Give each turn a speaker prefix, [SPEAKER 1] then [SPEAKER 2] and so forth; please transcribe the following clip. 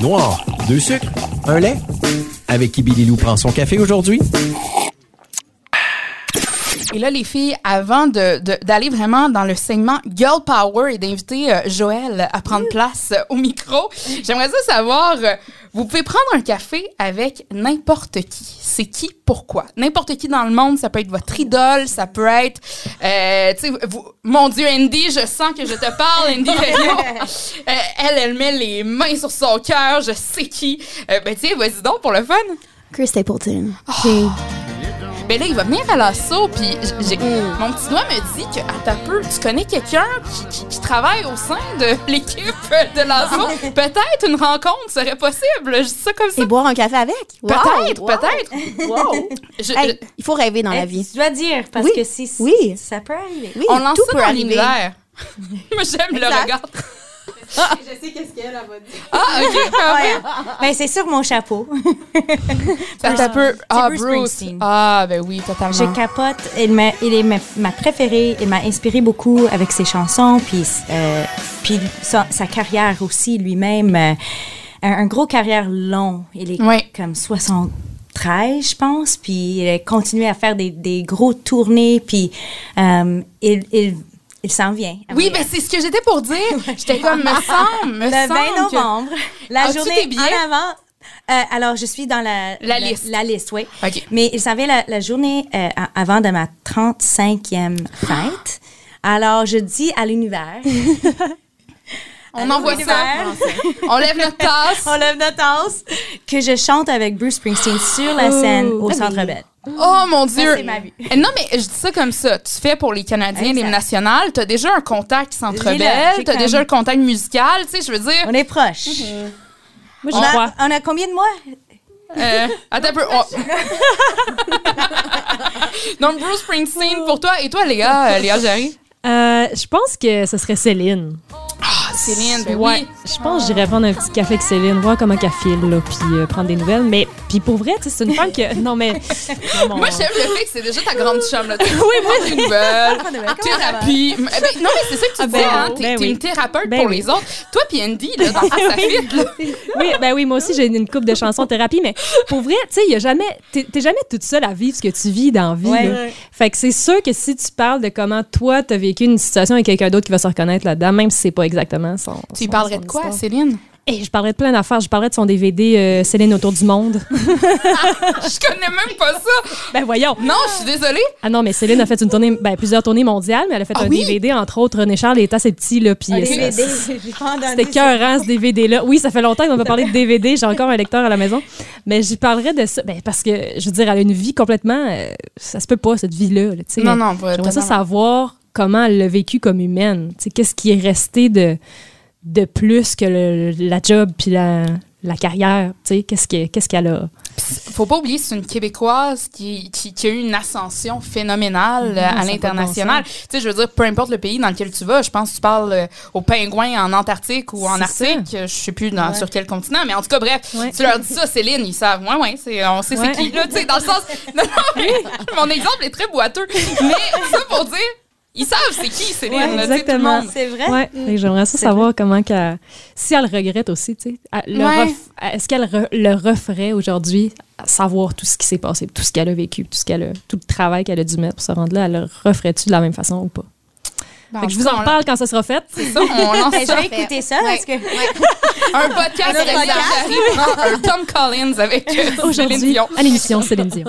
[SPEAKER 1] Noir, deux sucres, un lait. Avec qui Billy Lou prend son café aujourd'hui?
[SPEAKER 2] Et là, les filles, avant de- de- d'aller vraiment dans le segment Girl Power et d'inviter euh, Joël à prendre place euh, au micro, j'aimerais ça savoir, euh, vous pouvez prendre un café avec n'importe qui. C'est qui, pourquoi? N'importe qui dans le monde, ça peut être votre idole, ça peut être, euh, tu sais, vous- mon Dieu, Andy, je sens que je te parle, Andy. Euh, elle, elle met les mains sur son cœur, je sais qui. Euh, ben, tiens, vas-y donc pour le fun.
[SPEAKER 3] Chris Stapleton.
[SPEAKER 2] Ben là, il va venir à l'assaut, puis j'ai- mon petit doigt me dit que, à ta peu, tu connais quelqu'un qui, qui- qui travaille au sein de l'équipe de l'assaut. peut-être une rencontre serait possible. Je dis ça comme ça.
[SPEAKER 3] Et boire un café avec.
[SPEAKER 2] Peut-être,
[SPEAKER 3] Wow,
[SPEAKER 2] peut-être.
[SPEAKER 3] Wow.
[SPEAKER 2] Je-
[SPEAKER 3] Hey, il faut rêver dans la vie.
[SPEAKER 4] Tu dois dire, parce
[SPEAKER 3] Oui.
[SPEAKER 4] que si,
[SPEAKER 3] Oui.
[SPEAKER 4] ça peut arriver.
[SPEAKER 3] Oui,
[SPEAKER 2] on lance
[SPEAKER 3] tout
[SPEAKER 2] ça
[SPEAKER 3] peut
[SPEAKER 2] dans
[SPEAKER 3] arriver.
[SPEAKER 2] Moi, j'aime le regard.
[SPEAKER 5] Je sais qu'est-ce qu'elle a dit.
[SPEAKER 2] Ah, OK.
[SPEAKER 4] Ouais. Ben, c'est sur mon chapeau.
[SPEAKER 2] Attends un peu. Ah,
[SPEAKER 4] Bruce. Springsteen.
[SPEAKER 2] Ah, ben oui, totalement.
[SPEAKER 4] Je capote. Il, il est ma, ma préférée. Il m'a inspiré beaucoup avec ses chansons, puis, euh, puis sa, sa carrière aussi lui-même. euh, un, un gros carrière long. Il est comme 73, je pense. Puis il a continué à faire des, des gros tournées. Puis euh, il, il, il s'en vient.
[SPEAKER 2] Oui, ben c'est ce que j'étais pour dire. J'étais comme, me semble, me
[SPEAKER 4] Le 20
[SPEAKER 2] semble que-
[SPEAKER 4] novembre, la
[SPEAKER 2] As-tu
[SPEAKER 4] journée
[SPEAKER 2] tes billets?
[SPEAKER 4] en avant. Euh, alors, je suis dans la,
[SPEAKER 2] La liste.
[SPEAKER 4] La, liste, oui.
[SPEAKER 2] OK.
[SPEAKER 4] Mais il savait la, la journée euh, a- avant de ma 35e fête. Alors, je dis à l'univers.
[SPEAKER 2] On envoie ça. On lève notre tasse.
[SPEAKER 4] On lève notre tasse. Que je chante avec Bruce Springsteen sur la scène au Centre Bell.
[SPEAKER 2] Oh mon Dieu!
[SPEAKER 4] c'est ma vie.
[SPEAKER 2] Non, mais je dis ça comme ça. Tu fais pour les Canadiens,
[SPEAKER 4] Exact.
[SPEAKER 2] l'hymne national. Tu as déjà un contact Centre
[SPEAKER 4] J'ai le-
[SPEAKER 2] Bell.
[SPEAKER 4] j'ai
[SPEAKER 2] Tu as
[SPEAKER 4] comme-
[SPEAKER 2] déjà le contact musical. Tu sais, je veux dire.
[SPEAKER 4] On est proches.
[SPEAKER 6] Moi,
[SPEAKER 4] On
[SPEAKER 6] j'y
[SPEAKER 4] a, on a combien de mois?
[SPEAKER 2] Euh, attends un peu. on- Donc, Bruce Springsteen pour toi. Et toi, Léa, euh, Léa Jarry?
[SPEAKER 6] Euh, je pense que ce serait Céline.
[SPEAKER 2] Ah, Céline, ben
[SPEAKER 6] ouais.
[SPEAKER 2] oui.
[SPEAKER 6] Je pense que j'irais prendre un petit café avec Céline, voir comment qu'elle file, là, puis euh, prendre des nouvelles. Mais, puis pour vrai, tu sais, c'est une femme que. Non, mais. non, mon-
[SPEAKER 2] Moi, j'aime le fait que c'est déjà ta grande chum. Là. oui, moi, des nouvelles. Thérapie. Mais- ben, non, mais c'est ça que tu
[SPEAKER 6] Ah,
[SPEAKER 2] dis,
[SPEAKER 6] ben,
[SPEAKER 2] hein?
[SPEAKER 6] ben
[SPEAKER 2] T'es
[SPEAKER 6] oui.
[SPEAKER 2] une thérapeute
[SPEAKER 6] Ben
[SPEAKER 2] pour
[SPEAKER 6] oui.
[SPEAKER 2] les autres. Toi, puis Andy, là, dans à Fit, là.
[SPEAKER 6] Oui, ben oui, moi aussi, j'ai une coupe de chansons thérapie, mais pour vrai, tu sais, il a jamais. T'es jamais toute seule à vivre ce que tu vis dans la vie.
[SPEAKER 4] Ouais.
[SPEAKER 6] là. Fait que c'est sûr que si tu parles de comment toi, t'as vécu une situation avec quelqu'un d'autre qui va se reconnaître là-dedans, même si c'est pas exactement son.
[SPEAKER 2] Tu
[SPEAKER 6] son-
[SPEAKER 2] parlerais
[SPEAKER 6] son
[SPEAKER 2] de quoi. Céline?
[SPEAKER 6] Et je parlerais de plein d'affaires. Je parlerais de son DVD euh, Céline autour du monde.
[SPEAKER 2] Je connais même pas ça.
[SPEAKER 6] ben voyons.
[SPEAKER 2] Non, je suis désolée.
[SPEAKER 6] Ah non, mais Céline a fait une tournée, ben, plusieurs tournées mondiales, mais elle a fait
[SPEAKER 2] Ah
[SPEAKER 6] un
[SPEAKER 2] oui?
[SPEAKER 6] DVD, entre autres. René Charles était assez petit, là, puis euh, ça- C'était cœurant, ce DVD-là. Oui, ça fait longtemps qu'on va parler de DVD. J'ai encore un lecteur à la maison. Mais j'y parlerais de ça. Ben, parce que, je veux dire, elle a une vie complètement. euh, ça se peut pas, cette vie-là. là, tu sais.
[SPEAKER 2] Non, non, pas
[SPEAKER 6] J'aimerais ça savoir comment elle l'a vécu comme humaine. Qu'est-ce qui est resté de, de plus que le- la job puis la, la carrière? tu sais, Qu'est-ce que- qu'est-ce qu'elle a?
[SPEAKER 2] Faut pas oublier, c'est une Québécoise qui, qui, qui a eu une ascension phénoménale euh, à l'international. Tu sais, je veux dire, peu importe le pays dans lequel tu vas, je pense que tu parles euh, aux pingouins en Antarctique ou en Arctique, euh, je sais plus dans, sur quel continent, mais en tout cas, bref,
[SPEAKER 6] Ouais.
[SPEAKER 2] tu leur dis ça, Céline, ils savent. Ouais, ouais, c'est, on sait
[SPEAKER 6] Ouais.
[SPEAKER 2] c'est qui, là, tu sais, dans le sens. Non, non, mais mon exemple est très boiteux. Mais ça pour dire, ils savent c'est qui, Céline,
[SPEAKER 6] Ouais,
[SPEAKER 2] là,
[SPEAKER 6] exactement.
[SPEAKER 4] C'est vrai?
[SPEAKER 6] Ouais, que j'aimerais ça savoir comment qu'elle. Si elle regrette aussi, tu sais.
[SPEAKER 2] Ouais.
[SPEAKER 6] ref- Est-ce qu'elle re- le referait aujourd'hui, savoir tout ce qui s'est passé, tout ce qu'elle a vécu, tout, ce qu'elle a, tout le travail qu'elle a dû mettre pour se rendre là, elle le referait-tu de la même façon ou pas? Fait
[SPEAKER 2] en
[SPEAKER 6] que je vous en reparle quand ça sera fait.
[SPEAKER 2] C'est ça, on lance
[SPEAKER 4] Ben, je
[SPEAKER 2] ça.
[SPEAKER 4] vais écouter ça parce que
[SPEAKER 2] Un podcast avec un Tom Collins avec euh, Céline
[SPEAKER 6] Aujourd'hui,
[SPEAKER 2] Dion.
[SPEAKER 6] à l'émission Céline Dion.